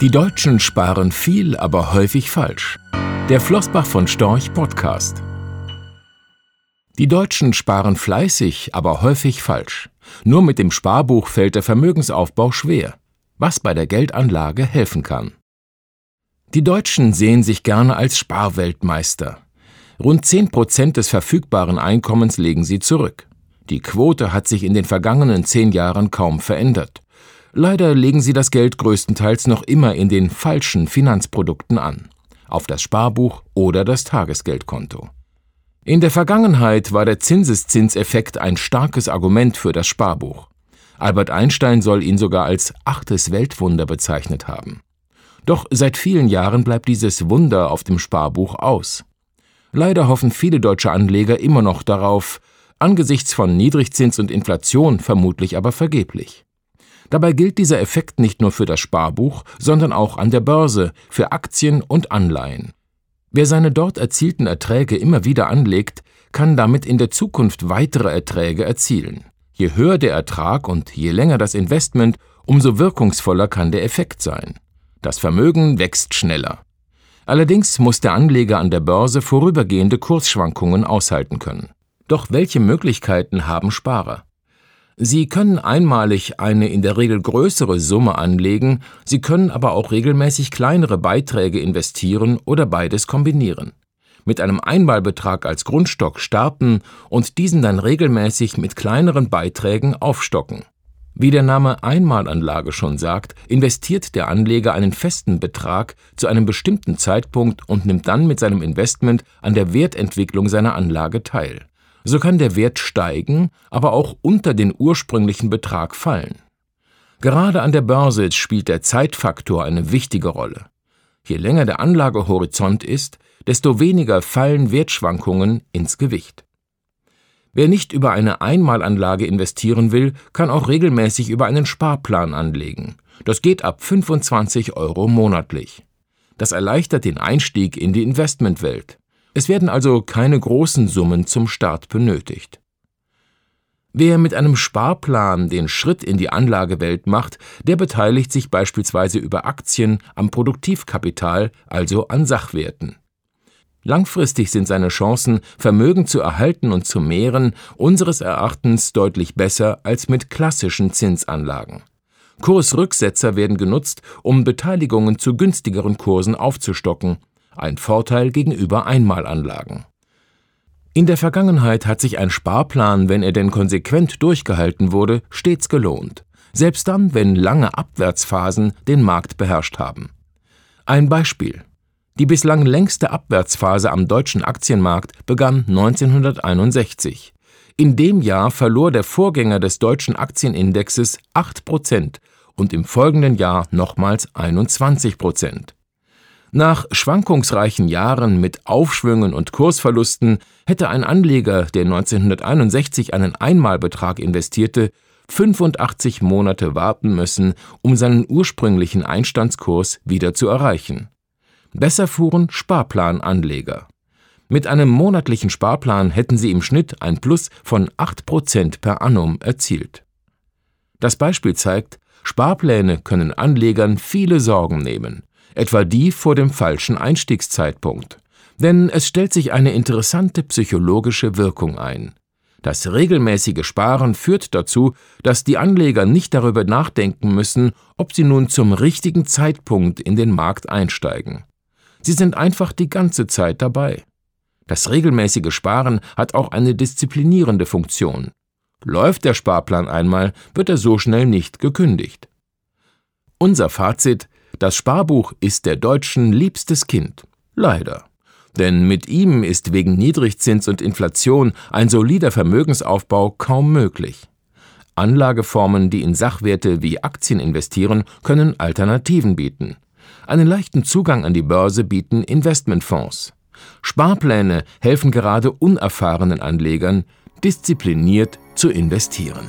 Die Deutschen sparen viel, aber häufig falsch. Der Flossbach von Storch Podcast. Die Deutschen sparen fleißig, aber häufig falsch. Nur mit dem Sparbuch fällt der Vermögensaufbau schwer, was bei der Geldanlage helfen kann. Die Deutschen sehen sich gerne als Sparweltmeister. Rund 10 Prozent des verfügbaren Einkommens legen sie zurück. Die Quote hat sich in den vergangenen zehn Jahren kaum verändert. Leider legen sie das Geld größtenteils noch immer in den falschen Finanzprodukten an, auf das Sparbuch oder das Tagesgeldkonto. In der Vergangenheit war der Zinseszinseffekt ein starkes Argument für das Sparbuch. Albert Einstein soll ihn sogar als achtes Weltwunder bezeichnet haben. Doch seit vielen Jahren bleibt dieses Wunder auf dem Sparbuch aus. Leider hoffen viele deutsche Anleger immer noch darauf, angesichts von Niedrigzins und Inflation vermutlich aber vergeblich. Dabei gilt dieser Effekt nicht nur für das Sparbuch, sondern auch an der Börse, für Aktien und Anleihen. Wer seine dort erzielten Erträge immer wieder anlegt, kann damit in der Zukunft weitere Erträge erzielen. Je höher der Ertrag und je länger das Investment, umso wirkungsvoller kann der Effekt sein. Das Vermögen wächst schneller. Allerdings muss der Anleger an der Börse vorübergehende Kursschwankungen aushalten können. Doch welche Möglichkeiten haben Sparer? Sie können einmalig eine in der Regel größere Summe anlegen, Sie können aber auch regelmäßig kleinere Beiträge investieren oder beides kombinieren. Mit einem Einmalbetrag als Grundstock starten und diesen dann regelmäßig mit kleineren Beiträgen aufstocken. Wie der Name Einmalanlage schon sagt, investiert der Anleger einen festen Betrag zu einem bestimmten Zeitpunkt und nimmt dann mit seinem Investment an der Wertentwicklung seiner Anlage teil so kann der Wert steigen, aber auch unter den ursprünglichen Betrag fallen. Gerade an der Börse spielt der Zeitfaktor eine wichtige Rolle. Je länger der Anlagehorizont ist, desto weniger fallen Wertschwankungen ins Gewicht. Wer nicht über eine Einmalanlage investieren will, kann auch regelmäßig über einen Sparplan anlegen. Das geht ab 25 Euro monatlich. Das erleichtert den Einstieg in die Investmentwelt. Es werden also keine großen Summen zum Start benötigt. Wer mit einem Sparplan den Schritt in die Anlagewelt macht, der beteiligt sich beispielsweise über Aktien am Produktivkapital, also an Sachwerten. Langfristig sind seine Chancen, Vermögen zu erhalten und zu mehren, unseres Erachtens deutlich besser als mit klassischen Zinsanlagen. Kursrücksetzer werden genutzt, um Beteiligungen zu günstigeren Kursen aufzustocken, ein Vorteil gegenüber Einmalanlagen. In der Vergangenheit hat sich ein Sparplan, wenn er denn konsequent durchgehalten wurde, stets gelohnt, selbst dann, wenn lange Abwärtsphasen den Markt beherrscht haben. Ein Beispiel. Die bislang längste Abwärtsphase am deutschen Aktienmarkt begann 1961. In dem Jahr verlor der Vorgänger des deutschen Aktienindexes 8 Prozent und im folgenden Jahr nochmals 21 Prozent. Nach schwankungsreichen Jahren mit Aufschwüngen und Kursverlusten hätte ein Anleger, der 1961 einen Einmalbetrag investierte, 85 Monate warten müssen, um seinen ursprünglichen Einstandskurs wieder zu erreichen. Besser fuhren Sparplananleger. Mit einem monatlichen Sparplan hätten sie im Schnitt ein Plus von 8% per annum erzielt. Das Beispiel zeigt, Sparpläne können Anlegern viele Sorgen nehmen etwa die vor dem falschen Einstiegszeitpunkt. Denn es stellt sich eine interessante psychologische Wirkung ein. Das regelmäßige Sparen führt dazu, dass die Anleger nicht darüber nachdenken müssen, ob sie nun zum richtigen Zeitpunkt in den Markt einsteigen. Sie sind einfach die ganze Zeit dabei. Das regelmäßige Sparen hat auch eine disziplinierende Funktion. Läuft der Sparplan einmal, wird er so schnell nicht gekündigt. Unser Fazit das Sparbuch ist der Deutschen liebstes Kind. Leider. Denn mit ihm ist wegen Niedrigzins und Inflation ein solider Vermögensaufbau kaum möglich. Anlageformen, die in Sachwerte wie Aktien investieren, können Alternativen bieten. Einen leichten Zugang an die Börse bieten Investmentfonds. Sparpläne helfen gerade unerfahrenen Anlegern, diszipliniert zu investieren.